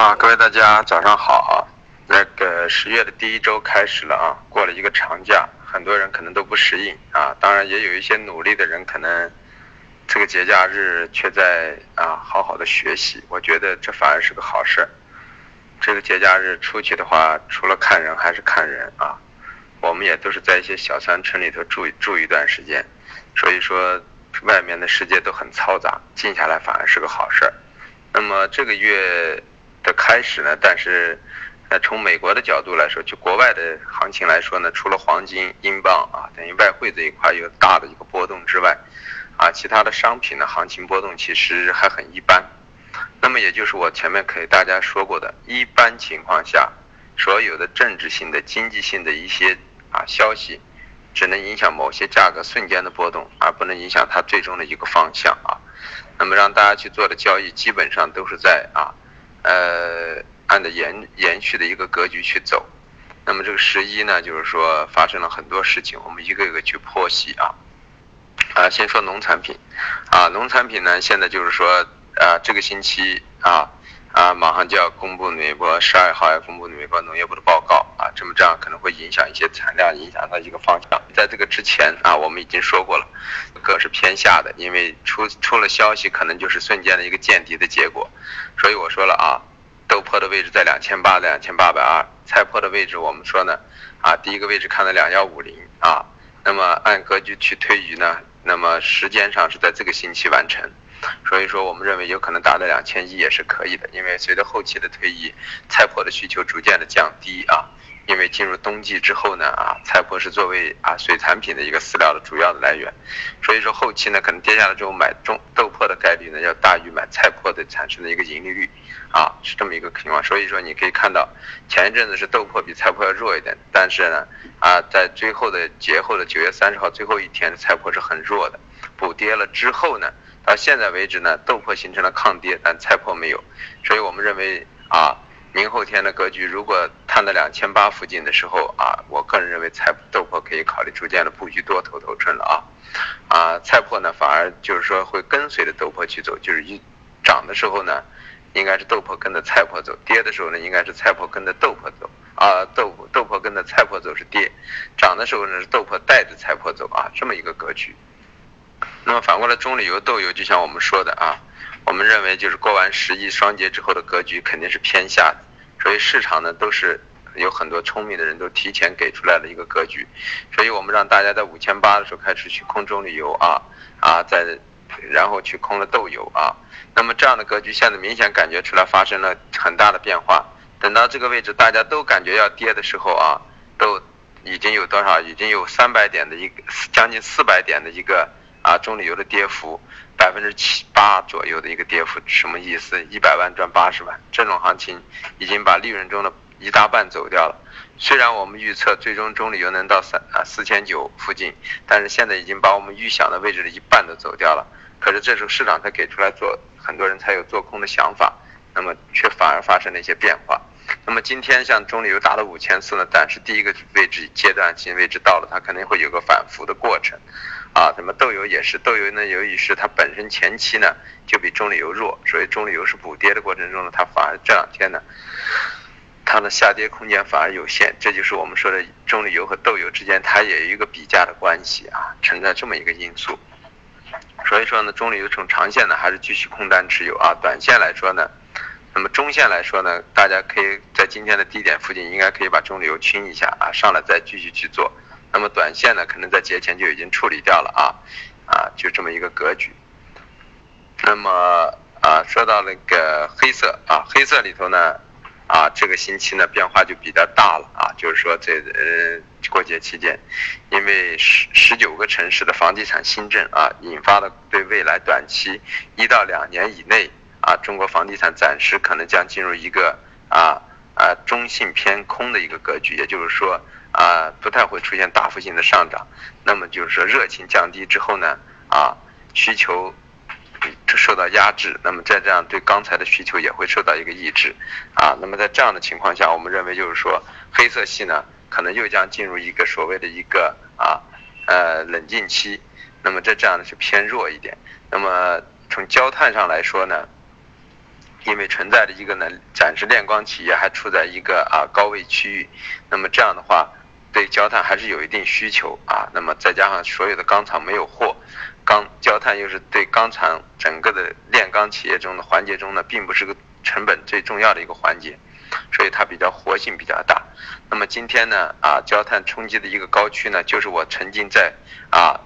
啊，各位大家早上好啊！那个十月的第一周开始了啊，过了一个长假，很多人可能都不适应啊。当然，也有一些努力的人，可能这个节假日却在啊好好的学习。我觉得这反而是个好事。这个节假日出去的话，除了看人还是看人啊。我们也都是在一些小山村里头住住一段时间，所以说外面的世界都很嘈杂，静下来反而是个好事儿。那么这个月。开始呢，但是，呃，从美国的角度来说，就国外的行情来说呢，除了黄金、英镑啊，等于外汇这一块有大的一个波动之外，啊，其他的商品的行情波动其实还很一般。那么也就是我前面给大家说过的，一般情况下，所有的政治性的、经济性的一些啊消息，只能影响某些价格瞬间的波动，而不能影响它最终的一个方向啊。那么让大家去做的交易，基本上都是在啊。呃，按照延延续的一个格局去走，那么这个十一呢，就是说发生了很多事情，我们一个一个去剖析啊。啊，先说农产品，啊，农产品呢，现在就是说，啊，这个星期啊。啊，马上就要公布美国十二号要公布美国农业部的报告啊，这么这样可能会影响一些产量，影响它一个方向。在这个之前啊，我们已经说过了，个是偏下的，因为出出了消息，可能就是瞬间的一个见底的结果。所以我说了啊，豆粕的位置在两千八两千八百二，菜粕的位置我们说呢，啊，第一个位置看到两幺五零啊，那么按格局去推移呢，那么时间上是在这个星期完成。所以说，我们认为有可能达到两千亿也是可以的，因为随着后期的推移，菜粕的需求逐渐的降低啊。因为进入冬季之后呢，啊，菜粕是作为啊水产品的一个饲料的主要的来源，所以说后期呢，可能跌下来之后买中豆粕的概率呢要大于买菜粕的产生的一个盈利率，啊，是这么一个情况。所以说你可以看到，前一阵子是豆粕比菜粕要弱一点，但是呢，啊，在最后的节后的九月三十号最后一天，菜粕是很弱的，补跌了之后呢。到现在为止呢，豆粕形成了抗跌，但菜粕没有，所以我们认为啊，明后天的格局如果探到两千八附近的时候啊，我个人认为菜豆粕可以考虑逐渐的布局多头头寸了啊，啊，菜粕呢反而就是说会跟随着豆粕去走，就是一涨的时候呢，应该是豆粕跟着菜粕走，跌的时候呢，应该是菜粕跟着豆粕走。啊，豆豆粕跟着菜粕走是跌，涨的时候呢是豆粕带着菜粕走啊，这么一个格局。那么反过来，中榈油豆油就像我们说的啊，我们认为就是过完十一双节之后的格局肯定是偏下的，所以市场呢都是有很多聪明的人都提前给出来了一个格局，所以我们让大家在五千八的时候开始去空中榈油啊啊，在然后去空了豆油啊，那么这样的格局现在明显感觉出来发生了很大的变化，等到这个位置大家都感觉要跌的时候啊，都已经有多少？已经有三百点的一个将近四百点的一个。啊，中旅游的跌幅百分之七八左右的一个跌幅，什么意思？一百万赚八十万，这种行情已经把利润中的一大半走掉了。虽然我们预测最终中旅游能到三啊四千九附近，但是现在已经把我们预想的位置的一半都走掉了。可是这时候市场才给出来做，很多人才有做空的想法，那么却反而发生了一些变化。那么今天像中旅游达到五千四呢，但是第一个位置阶段性位置到了，它肯定会有个反复的过程。啊，那么豆油也是，豆油呢，由于是它本身前期呢就比棕榈油弱，所以棕榈油是补跌的过程中呢，它反而这两天呢，它的下跌空间反而有限，这就是我们说的棕榈油和豆油之间它也有一个比价的关系啊，存在这么一个因素。所以说呢，中榈油从长线呢还是继续空单持有啊，短线来说呢，那么中线来说呢，大家可以在今天的低点附近应该可以把中榈油清一下啊，上来再继续去做。那么短线呢，可能在节前就已经处理掉了啊，啊，就这么一个格局。那么啊，说到那个黑色啊，黑色里头呢，啊，这个星期呢变化就比较大了啊，就是说这呃过节期间，因为十十九个城市的房地产新政啊，引发了对未来短期一到两年以内啊，中国房地产暂时可能将进入一个啊啊中性偏空的一个格局，也就是说。啊，不太会出现大幅性的上涨，那么就是说热情降低之后呢，啊，需求受到压制，那么在这样对钢材的需求也会受到一个抑制，啊，那么在这样的情况下，我们认为就是说黑色系呢，可能又将进入一个所谓的一个啊，呃冷静期，那么在这样的是偏弱一点，那么从焦炭上来说呢，因为存在的一个呢，暂时炼钢企业还处在一个啊高位区域，那么这样的话，对焦炭还是有一定需求啊。那么再加上所有的钢厂没有货，钢焦炭又是对钢厂整个的炼钢企业中的环节中呢，并不是个成本最重要的一个环节，所以它比较活性比较大。那么今天呢，啊焦炭冲击的一个高区呢，就是我曾经在啊。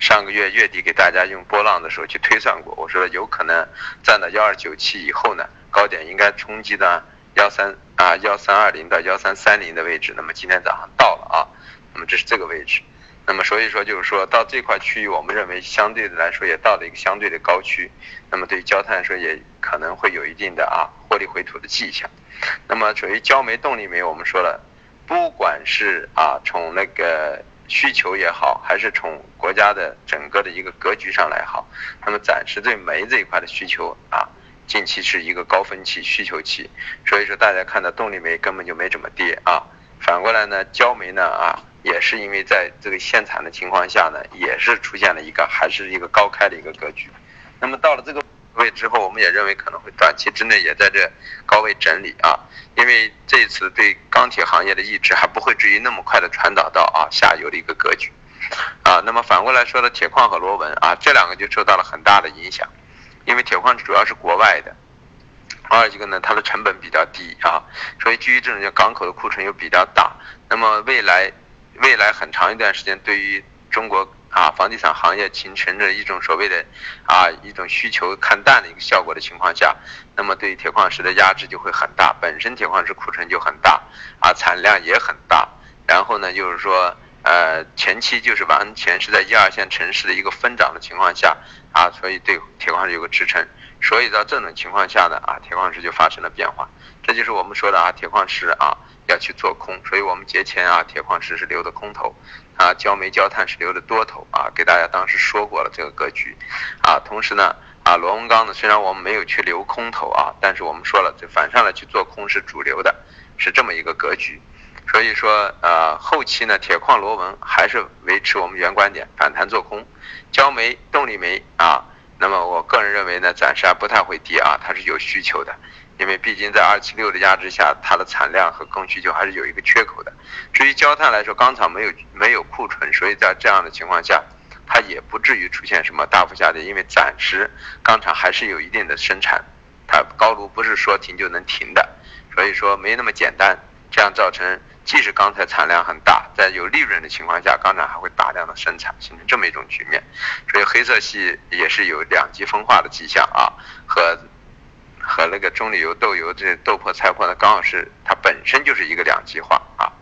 上个月月底给大家用波浪的时候去推算过，我说有可能站到幺二九七以后呢，高点应该冲击的幺三啊幺三二零到幺三三零的位置。那么今天早上到了啊，那么这是这个位置。那么所以说就是说到这块区域，我们认为相对的来说也到了一个相对的高区。那么对于焦炭来说也可能会有一定的啊获利回吐的迹象。那么属于焦煤动力煤，我们说了，不管是啊从那个。需求也好，还是从国家的整个的一个格局上来好，那么暂时对煤这一块的需求啊，近期是一个高峰期需求期，所以说大家看到动力煤根本就没怎么跌啊。反过来呢，焦煤呢啊，也是因为在这个限产的情况下呢，也是出现了一个还是一个高开的一个格局。那么到了这个。位之后，我们也认为可能会短期之内也在这高位整理啊，因为这次对钢铁行业的抑制还不会至于那么快的传导到啊下游的一个格局啊。那么反过来说呢，铁矿和螺纹啊这两个就受到了很大的影响，因为铁矿主要是国外的，二一个呢它的成本比较低啊，所以基于这种叫港口的库存又比较大，那么未来未来很长一段时间对于中国。啊，房地产行业形成着一种所谓的啊一种需求看淡的一个效果的情况下，那么对于铁矿石的压制就会很大。本身铁矿石库存就很大，啊产量也很大。然后呢，就是说呃前期就是完全是在一二线城市的一个分涨的情况下啊，所以对铁矿石有个支撑。所以到这种情况下呢，啊铁矿石就发生了变化。这就是我们说的啊铁矿石啊要去做空，所以我们节前啊铁矿石是留的空头。啊，焦煤、焦炭是留的多头啊，给大家当时说过了这个格局，啊，同时呢，啊，螺纹钢呢，虽然我们没有去留空头啊，但是我们说了，这反上来去做空是主流的，是这么一个格局，所以说，呃，后期呢，铁矿、螺纹还是维持我们原观点，反弹做空，焦煤、动力煤啊，那么我个人认为呢，暂时还不太会跌啊，它是有需求的。因为毕竟在二七六的压制下，它的产量和供需求还是有一个缺口的。至于焦炭来说，钢厂没有没有库存，所以在这样的情况下，它也不至于出现什么大幅下跌。因为暂时钢厂还是有一定的生产，它高炉不是说停就能停的，所以说没那么简单。这样造成即使钢材产量很大，在有利润的情况下，钢厂还会大量的生产，形成这么一种局面。所以黑色系也是有两极分化的迹象啊，和。和那个中榈油豆油这些豆粕菜粕呢，刚好是它本身就是一个两极化啊。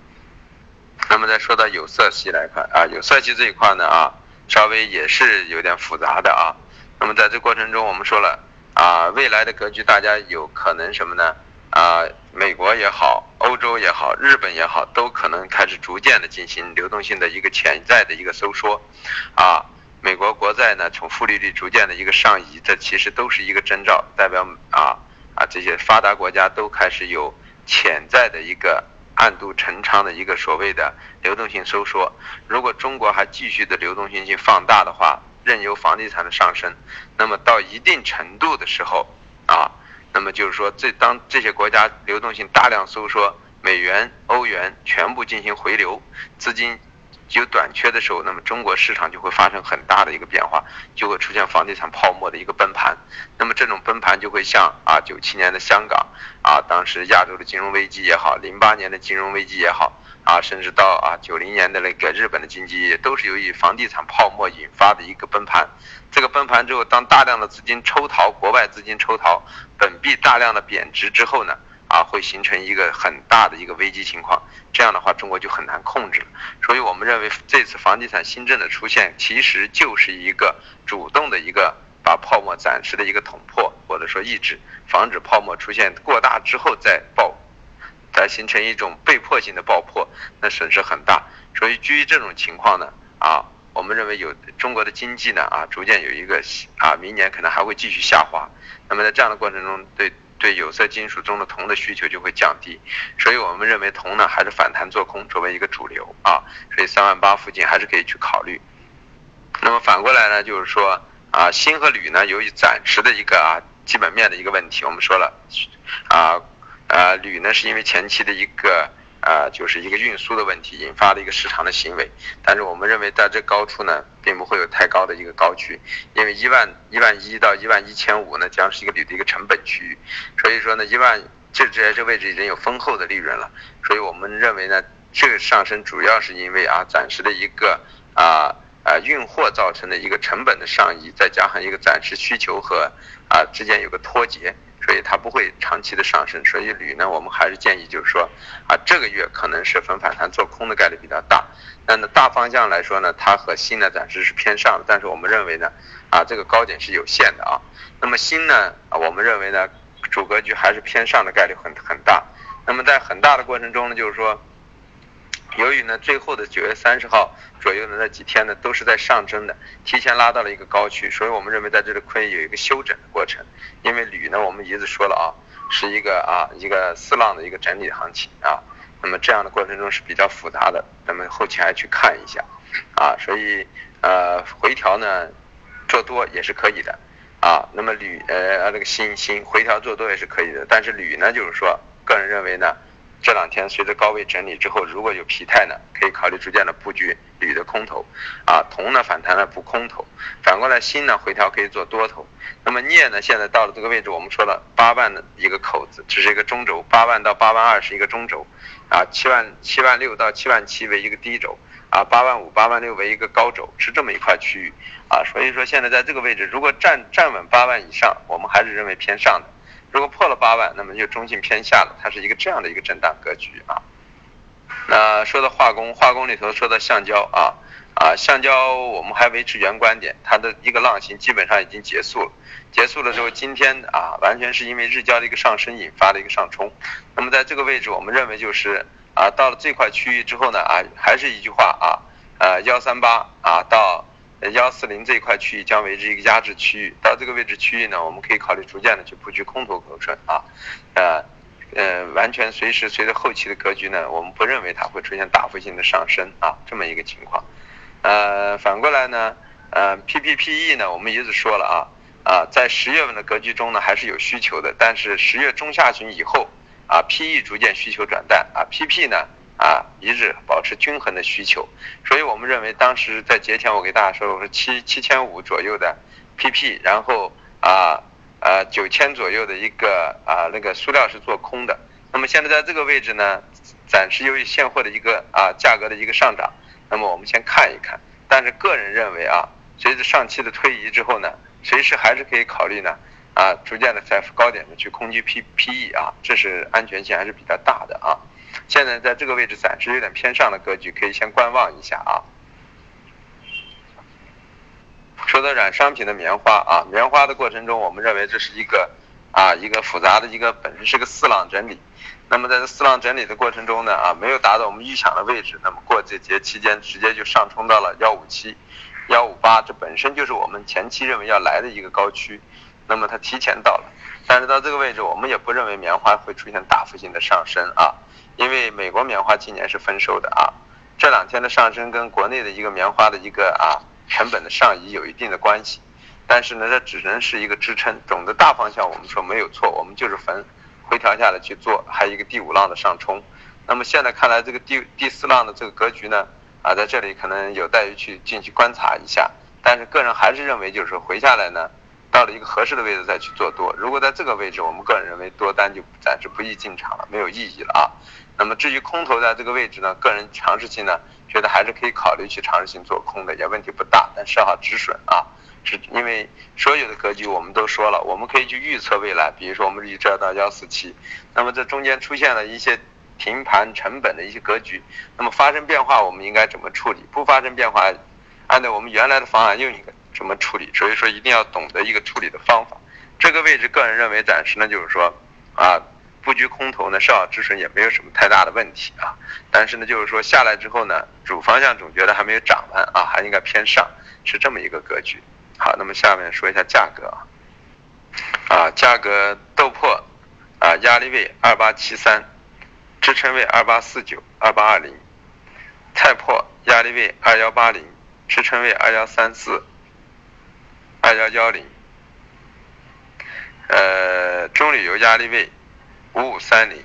那么再说到有色系来看啊，有色系这一块呢啊，稍微也是有点复杂的啊。那么在这过程中，我们说了啊，未来的格局大家有可能什么呢？啊，美国也好，欧洲也好，日本也好，都可能开始逐渐的进行流动性的一个潜在的一个收缩啊。美国国债呢，从负利率逐渐的一个上移，这其实都是一个征兆，代表啊啊这些发达国家都开始有潜在的一个暗度陈仓的一个所谓的流动性收缩。如果中国还继续的流动性去放大的话，任由房地产的上升，那么到一定程度的时候啊，那么就是说这当这些国家流动性大量收缩，美元、欧元全部进行回流，资金。有短缺的时候，那么中国市场就会发生很大的一个变化，就会出现房地产泡沫的一个崩盘。那么这种崩盘就会像啊九七年的香港啊，当时亚洲的金融危机也好，零八年的金融危机也好啊，甚至到啊九零年的那个日本的经济，都是由于房地产泡沫引发的一个崩盘。这个崩盘之后，当大量的资金抽逃，国外资金抽逃，本币大量的贬值之后呢？啊，会形成一个很大的一个危机情况，这样的话中国就很难控制。所以我们认为这次房地产新政的出现，其实就是一个主动的一个把泡沫暂时的一个捅破，或者说抑制，防止泡沫出现过大之后再爆，再形成一种被迫性的爆破，那损失很大。所以基于这种情况呢，啊，我们认为有中国的经济呢，啊，逐渐有一个啊，明年可能还会继续下滑。那么在这样的过程中，对。对有色金属中的铜的需求就会降低，所以我们认为铜呢还是反弹做空作为一个主流啊，所以三万八附近还是可以去考虑。那么反过来呢，就是说啊，锌和铝呢，由于暂时的一个啊基本面的一个问题。我们说了，啊啊铝呢是因为前期的一个啊就是一个运输的问题引发的一个市场的行为，但是我们认为在这高处呢并不会有太高的一个高区，因为一万一万一到一万一千五呢将是一个铝的一个成本区域，所以说呢一万这这这位置已经有丰厚的利润了，所以我们认为呢这个上升主要是因为啊暂时的一个啊。啊，运货造成的一个成本的上移，再加上一个暂时需求和啊之间有个脱节，所以它不会长期的上升。所以铝呢，我们还是建议就是说，啊这个月可能是逢反弹做空的概率比较大。但呢大方向来说呢，它和锌呢暂时是偏上的，但是我们认为呢，啊这个高点是有限的啊。那么锌呢，我们认为呢，主格局还是偏上的概率很很大。那么在很大的过程中呢，就是说。由于呢，最后的九月三十号左右的那几天呢，都是在上升的，提前拉到了一个高区，所以我们认为在这里可以有一个休整的过程。因为铝呢，我们一直说了啊，是一个啊一个四浪的一个整理行情啊，那么这样的过程中是比较复杂的，那么后期还去看一下啊，所以呃回调呢做多也是可以的啊，那么铝呃那个锌锌回调做多也是可以的，但是铝呢就是说个人认为呢。这两天随着高位整理之后，如果有疲态呢，可以考虑逐渐的布局铝的空头，啊，铜呢反弹了补空头，反过来锌呢回调可以做多头。那么镍呢，现在到了这个位置，我们说了八万的一个口子，这是一个中轴，八万到八万二是一个中轴，啊，七万七万六到七万七为一个低轴，啊，八万五八万六为一个高轴，是这么一块区域，啊，所以说现在在这个位置，如果站站稳八万以上，我们还是认为偏上的。如果破了八万，那么就中性偏下了，它是一个这样的一个震荡格局啊。那说到化工，化工里头说到橡胶啊啊，橡胶我们还维持原观点，它的一个浪形基本上已经结束了。结束了之后，今天啊，完全是因为日交的一个上升引发的一个上冲。那么在这个位置，我们认为就是啊，到了这块区域之后呢啊，还是一句话啊，呃幺三八啊到。幺四零这一块区域将为之一个压制区域，到这个位置区域呢，我们可以考虑逐渐的去布局空头口唇啊，呃，呃，完全随时随着后期的格局呢，我们不认为它会出现大幅性的上升啊，这么一个情况。呃，反过来呢，呃，PPPE 呢，我们一直说了啊，啊，在十月份的格局中呢，还是有需求的，但是十月中下旬以后啊，PE 逐渐需求转淡啊，PP 呢。啊，一日保持均衡的需求，所以我们认为当时在节前我给大家说，我说七七千五左右的 PP，然后啊呃九千左右的一个啊那个塑料是做空的。那么现在在这个位置呢，暂时由于现货的一个啊价格的一个上涨，那么我们先看一看。但是个人认为啊，随着上期的推移之后呢，随时还是可以考虑呢啊逐渐的在高点的去空击 P PE 啊，这是安全性还是比较大的啊。现在在这个位置暂时有点偏上的格局，可以先观望一下啊。说到软商品的棉花啊，棉花的过程中，我们认为这是一个啊一个复杂的一个本身是个四浪整理。那么在这四浪整理的过程中呢啊，没有达到我们预想的位置，那么过这节期间直接就上冲到了幺五七、幺五八，这本身就是我们前期认为要来的一个高区，那么它提前到了，但是到这个位置我们也不认为棉花会出现大幅性的上升啊。因为美国棉花今年是丰收的啊，这两天的上升跟国内的一个棉花的一个啊成本的上移有一定的关系，但是呢，这只能是一个支撑，总的大方向我们说没有错，我们就是逢回调下来去做，还有一个第五浪的上冲。那么现在看来，这个第第四浪的这个格局呢，啊，在这里可能有待于去进去观察一下，但是个人还是认为就是回下来呢。到了一个合适的位置再去做多，如果在这个位置，我们个人认为多单就暂时不宜进场了，没有意义了啊。那么至于空头在这个位置呢，个人尝试性呢，觉得还是可以考虑去尝试性做空的，也问题不大，但设好止损啊。是因为所有的格局我们都说了，我们可以去预测未来，比如说我们预测到幺四七，那么这中间出现了一些停盘成本的一些格局，那么发生变化我们应该怎么处理？不发生变化，按照我们原来的方案又应该。怎么处理？所以说一定要懂得一个处理的方法。这个位置，个人认为暂时呢，就是说，啊，布局空头呢，设好止损也没有什么太大的问题啊。但是呢，就是说下来之后呢，主方向总觉得还没有涨完啊，还应该偏上，是这么一个格局。好，那么下面说一下价格啊，啊，价格豆粕啊，压力位二八七三，支撑位二八四九、二八二零；菜粕压力位二幺八零，支撑位二幺三四。二幺幺零，呃，中铝油压力位五五三零、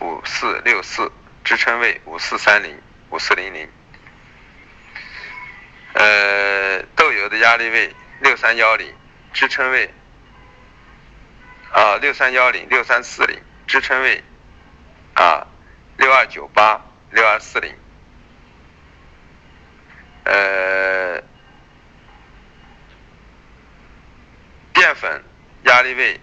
五四六四，支撑位五四三零、五四零零。呃，豆油的压力位六三幺零，支撑位啊六三幺零、六三四零，支撑位啊六二九八、六二四零。呃，淀粉压力位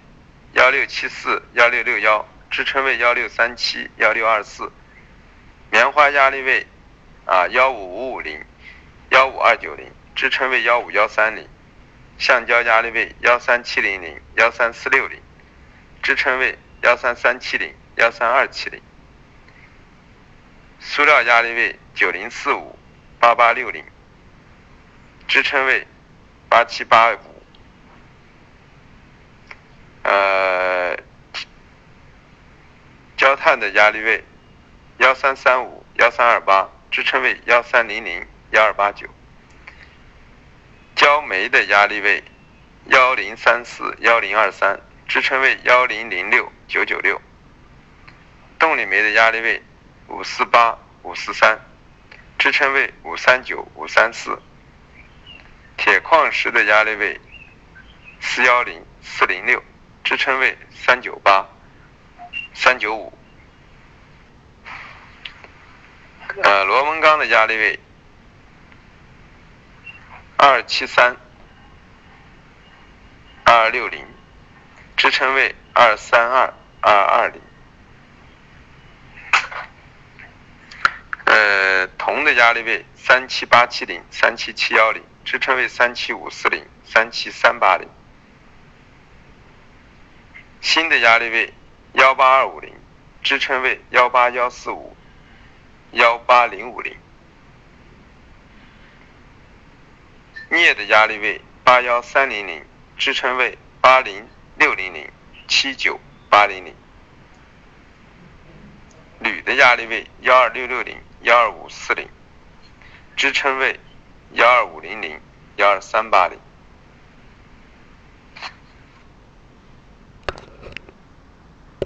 幺六七四幺六六幺，支撑位幺六三七幺六二四。棉花压力位啊幺五五五零幺五二九零，支撑位幺五幺三零。橡胶压力位幺三七零零幺三四六零，支撑位幺三三七零幺三二七零。塑料压力位九零四五。八八六零，支撑位八七八五，呃，焦炭的压力位幺三三五幺三二八，支撑位幺三零零幺二八九，焦煤的压力位幺零三四幺零二三，支撑位幺零零六九九六，动力煤的压力位五四八五四三。支撑位五三九五三四，铁矿石的压力位四幺零四零六，支撑位三九八三九五。呃，螺纹钢的压力位二七三二六零，支撑位二三二二二零。呃，铜的压力位三七八七零、三七七幺零，支撑位三七五四零、三七三八零。锌的压力位幺八二五零，支撑位幺八幺四五、幺八零五零。镍的压力位八幺三零零，支撑位八零六零零、七九八零零。铝的压力位幺二六六零。幺二五四零，支撑位幺二五零零幺二三八零。